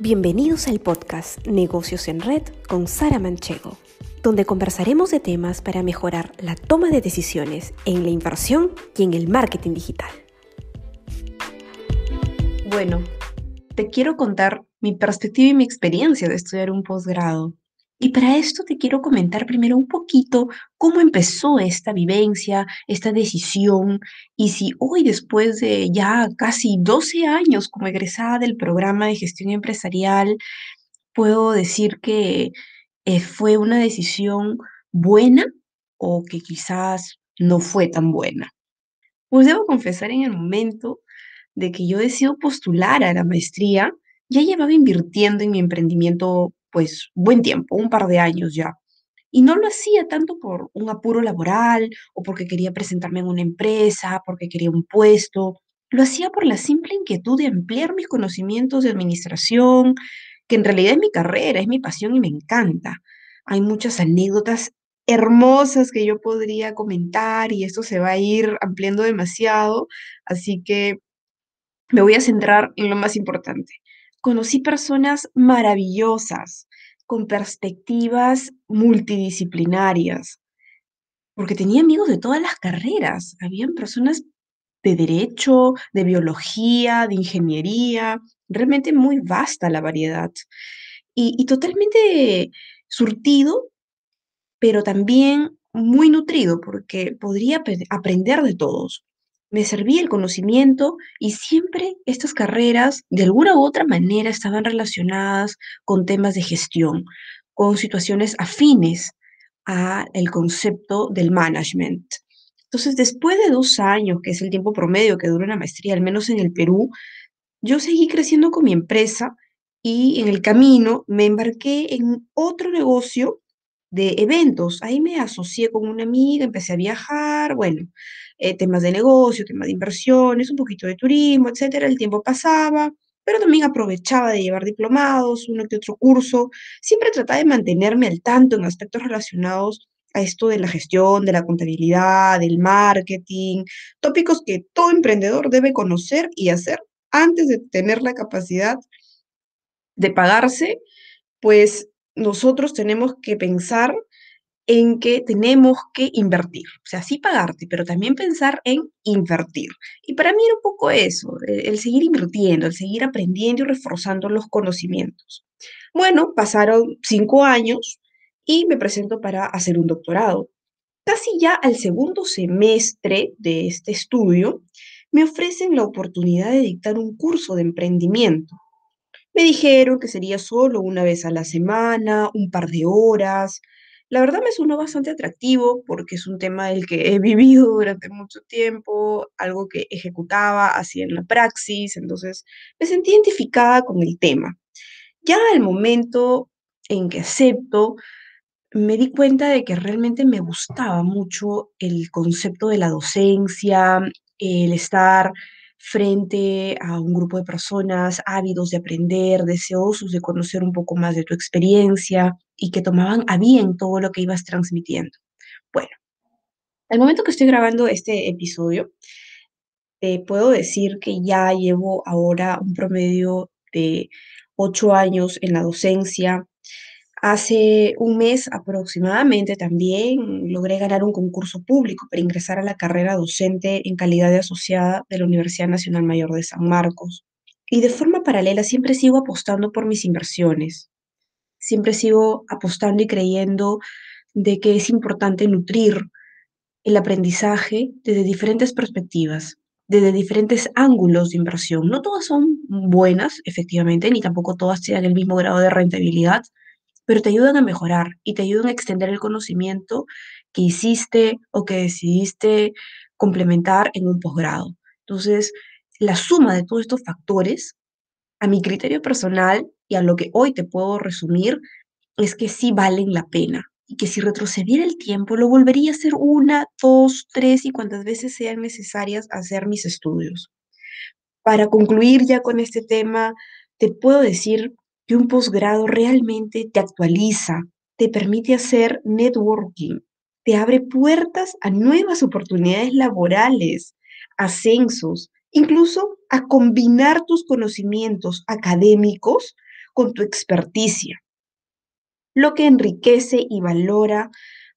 Bienvenidos al podcast Negocios en Red con Sara Manchego, donde conversaremos de temas para mejorar la toma de decisiones en la inversión y en el marketing digital. Bueno, te quiero contar mi perspectiva y mi experiencia de estudiar un posgrado. Y para esto te quiero comentar primero un poquito cómo empezó esta vivencia, esta decisión, y si hoy, después de ya casi 12 años como egresada del programa de gestión empresarial, puedo decir que eh, fue una decisión buena o que quizás no fue tan buena. Pues debo confesar en el momento de que yo decido postular a la maestría, ya llevaba invirtiendo en mi emprendimiento pues buen tiempo, un par de años ya. Y no lo hacía tanto por un apuro laboral o porque quería presentarme en una empresa, porque quería un puesto. Lo hacía por la simple inquietud de ampliar mis conocimientos de administración, que en realidad es mi carrera, es mi pasión y me encanta. Hay muchas anécdotas hermosas que yo podría comentar y esto se va a ir ampliando demasiado, así que me voy a centrar en lo más importante conocí personas maravillosas, con perspectivas multidisciplinarias, porque tenía amigos de todas las carreras. Habían personas de derecho, de biología, de ingeniería, realmente muy vasta la variedad. Y, y totalmente surtido, pero también muy nutrido, porque podría aprender de todos me servía el conocimiento y siempre estas carreras de alguna u otra manera estaban relacionadas con temas de gestión, con situaciones afines a el concepto del management. Entonces, después de dos años, que es el tiempo promedio que dura una maestría, al menos en el Perú, yo seguí creciendo con mi empresa y en el camino me embarqué en otro negocio de eventos. Ahí me asocié con una amiga, empecé a viajar, bueno, eh, temas de negocio, temas de inversiones, un poquito de turismo, etcétera. El tiempo pasaba, pero también aprovechaba de llevar diplomados, uno que otro curso. Siempre trataba de mantenerme al tanto en aspectos relacionados a esto de la gestión, de la contabilidad, del marketing, tópicos que todo emprendedor debe conocer y hacer antes de tener la capacidad de pagarse, pues nosotros tenemos que pensar en que tenemos que invertir, o sea, sí pagarte, pero también pensar en invertir. Y para mí era un poco eso, el, seguir invirtiendo, el seguir aprendiendo y reforzando los conocimientos. Bueno, pasaron cinco años y me presento para hacer un doctorado. Casi ya al segundo semestre de este estudio, me ofrecen la oportunidad de dictar un curso de emprendimiento. Me dijeron que sería solo una vez a la semana, un par de horas, la verdad me sonó bastante atractivo porque es un tema del que he vivido durante mucho tiempo, algo que ejecutaba, hacía en la praxis, entonces me sentí identificada con el tema. Ya al momento en que acepto, me di cuenta de que realmente me gustaba mucho el concepto de la docencia, el estar frente a un grupo de personas ávidos de aprender, deseosos de conocer un poco más de tu experiencia y que tomaban a bien todo lo que ibas transmitiendo. Bueno, al momento que estoy grabando este episodio, te puedo decir que ya llevo ahora un promedio de ocho años en la docencia, Hace un mes aproximadamente también logré ganar un concurso público para ingresar a la carrera docente en calidad de asociada de la Universidad Nacional Mayor de San Marcos. Y de forma paralela siempre sigo apostando por mis inversiones. Siempre sigo apostando y creyendo de que es importante nutrir el aprendizaje desde diferentes perspectivas, desde diferentes ángulos de inversión. No todas son buenas, efectivamente, ni tampoco todas tienen el mismo grado de rentabilidad, pero te ayudan a mejorar y te ayudan a extender el conocimiento que hiciste o que decidiste complementar en un posgrado. Entonces, la suma de todos estos factores, a mi criterio personal y a lo que hoy te puedo resumir, es que sí valen la pena y que si retrocediera el tiempo lo volvería a hacer una, dos, tres y cuantas veces sean necesarias hacer mis estudios. Para concluir ya con este tema, te puedo decir que un posgrado realmente te actualiza, te permite hacer networking, te abre puertas a nuevas oportunidades laborales, ascensos, incluso a combinar tus conocimientos académicos con tu experticia, lo que enriquece y valora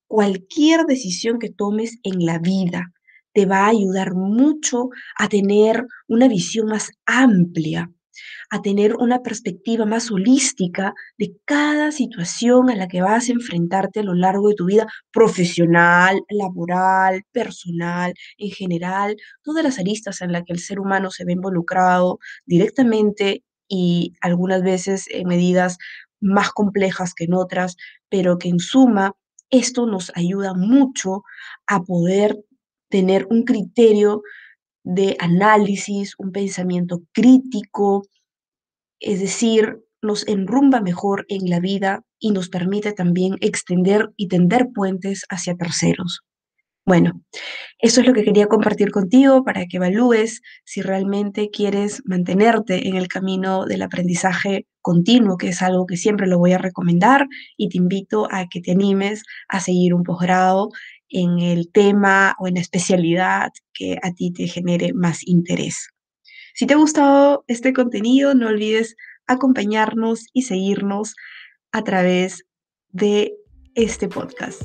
cualquier decisión que tomes en la vida. Te va a ayudar mucho a tener una visión más amplia a tener una perspectiva más holística de cada situación a la que vas a enfrentarte a lo largo de tu vida profesional, laboral, personal, en general, todas las aristas en las que el ser humano se ve involucrado directamente y algunas veces en medidas más complejas que en otras, pero que en suma esto nos ayuda mucho a poder tener un criterio de análisis, un pensamiento crítico, es decir, nos enrumba mejor en la vida y nos permite también extender y tender puentes hacia terceros. Bueno, eso es lo que quería compartir contigo para que evalúes si realmente quieres mantenerte en el camino del aprendizaje continuo, que es algo que siempre lo voy a recomendar y te invito a que te animes a seguir un posgrado en el tema o en la especialidad que a ti te genere más interés. Si te ha gustado este contenido, no olvides acompañarnos y seguirnos a través de este podcast.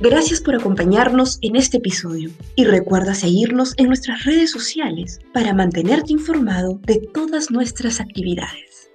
Gracias por acompañarnos en este episodio y recuerda seguirnos en nuestras redes sociales para mantenerte informado de todas nuestras actividades.